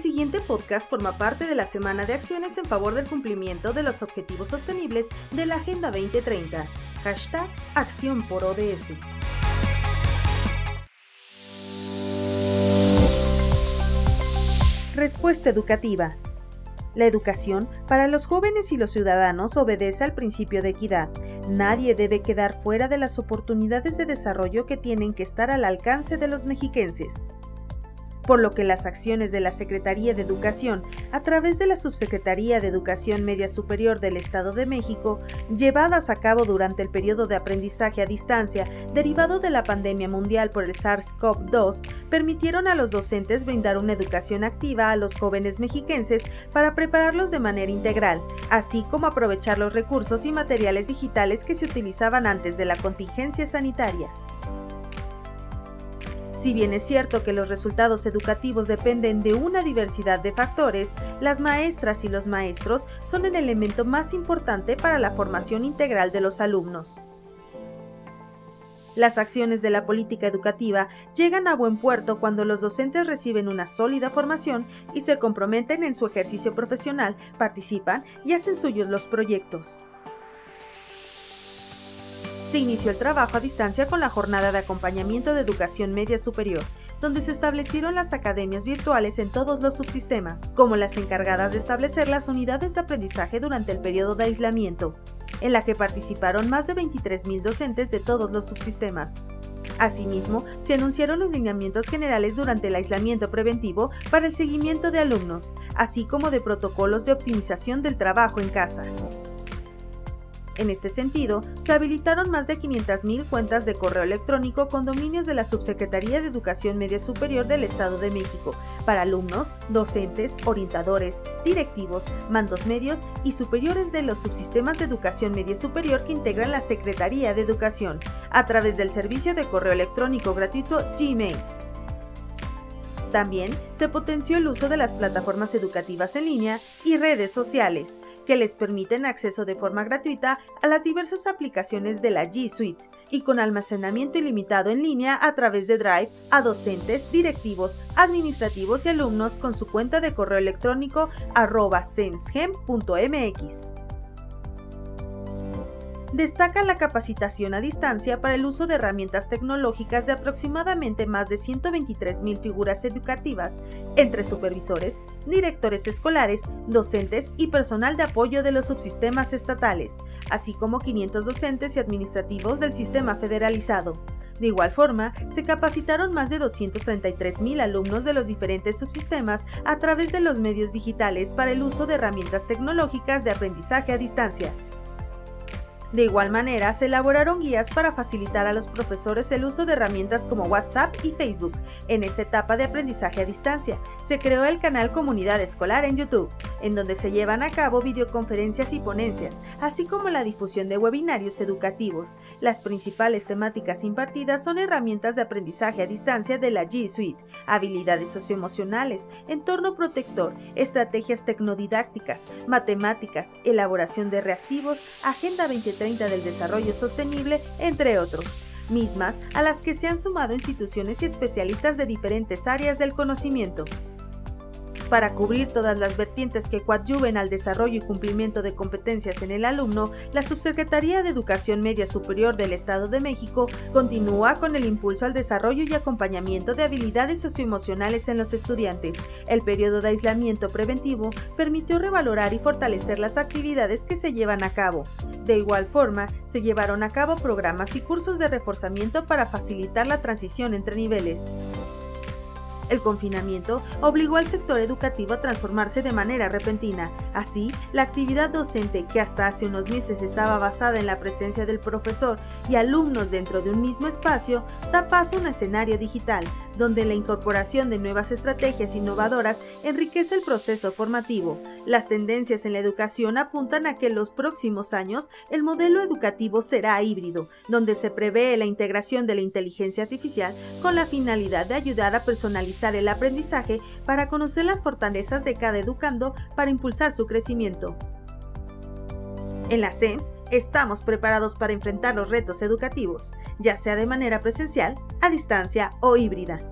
siguiente podcast forma parte de la semana de acciones en favor del cumplimiento de los objetivos sostenibles de la Agenda 2030. Hashtag Acción por ODS. Respuesta educativa. La educación para los jóvenes y los ciudadanos obedece al principio de equidad. Nadie debe quedar fuera de las oportunidades de desarrollo que tienen que estar al alcance de los mexiquenses por lo que las acciones de la Secretaría de Educación a través de la Subsecretaría de Educación Media Superior del Estado de México, llevadas a cabo durante el periodo de aprendizaje a distancia derivado de la pandemia mundial por el SARS-CoV-2, permitieron a los docentes brindar una educación activa a los jóvenes mexiquenses para prepararlos de manera integral, así como aprovechar los recursos y materiales digitales que se utilizaban antes de la contingencia sanitaria. Si bien es cierto que los resultados educativos dependen de una diversidad de factores, las maestras y los maestros son el elemento más importante para la formación integral de los alumnos. Las acciones de la política educativa llegan a buen puerto cuando los docentes reciben una sólida formación y se comprometen en su ejercicio profesional, participan y hacen suyos los proyectos se inició el trabajo a distancia con la jornada de acompañamiento de educación media superior, donde se establecieron las academias virtuales en todos los subsistemas, como las encargadas de establecer las unidades de aprendizaje durante el periodo de aislamiento, en la que participaron más de 23.000 docentes de todos los subsistemas. Asimismo, se anunciaron los lineamientos generales durante el aislamiento preventivo para el seguimiento de alumnos, así como de protocolos de optimización del trabajo en casa. En este sentido, se habilitaron más de 500.000 cuentas de correo electrónico con dominios de la Subsecretaría de Educación Media Superior del Estado de México para alumnos, docentes, orientadores, directivos, mandos medios y superiores de los subsistemas de educación media superior que integran la Secretaría de Educación, a través del servicio de correo electrónico gratuito Gmail. También se potenció el uso de las plataformas educativas en línea y redes sociales, que les permiten acceso de forma gratuita a las diversas aplicaciones de la G Suite y con almacenamiento ilimitado en línea a través de Drive a docentes, directivos, administrativos y alumnos con su cuenta de correo electrónico arroba destaca la capacitación a distancia para el uso de herramientas tecnológicas de aproximadamente más de 123.000 figuras educativas, entre supervisores, directores escolares, docentes y personal de apoyo de los subsistemas estatales, así como 500 docentes y administrativos del sistema federalizado. De igual forma, se capacitaron más de 233.000 alumnos de los diferentes subsistemas a través de los medios digitales para el uso de herramientas tecnológicas de aprendizaje a distancia. De igual manera, se elaboraron guías para facilitar a los profesores el uso de herramientas como WhatsApp y Facebook. En esta etapa de aprendizaje a distancia, se creó el canal Comunidad Escolar en YouTube, en donde se llevan a cabo videoconferencias y ponencias, así como la difusión de webinarios educativos. Las principales temáticas impartidas son herramientas de aprendizaje a distancia de la G Suite, habilidades socioemocionales, entorno protector, estrategias tecnodidácticas, matemáticas, elaboración de reactivos, Agenda 2030 del Desarrollo Sostenible, entre otros, mismas a las que se han sumado instituciones y especialistas de diferentes áreas del conocimiento para cubrir todas las vertientes que coadyuven al desarrollo y cumplimiento de competencias en el alumno, la Subsecretaría de Educación Media Superior del Estado de México continúa con el impulso al desarrollo y acompañamiento de habilidades socioemocionales en los estudiantes. El periodo de aislamiento preventivo permitió revalorar y fortalecer las actividades que se llevan a cabo. De igual forma, se llevaron a cabo programas y cursos de reforzamiento para facilitar la transición entre niveles. El confinamiento obligó al sector educativo a transformarse de manera repentina. Así, la actividad docente, que hasta hace unos meses estaba basada en la presencia del profesor y alumnos dentro de un mismo espacio, da paso a un escenario digital, donde la incorporación de nuevas estrategias innovadoras enriquece el proceso formativo. Las tendencias en la educación apuntan a que en los próximos años el modelo educativo será híbrido, donde se prevé la integración de la inteligencia artificial con la finalidad de ayudar a personalizar el aprendizaje para conocer las fortalezas de cada educando para impulsar su crecimiento. En la SEMS estamos preparados para enfrentar los retos educativos, ya sea de manera presencial, a distancia o híbrida.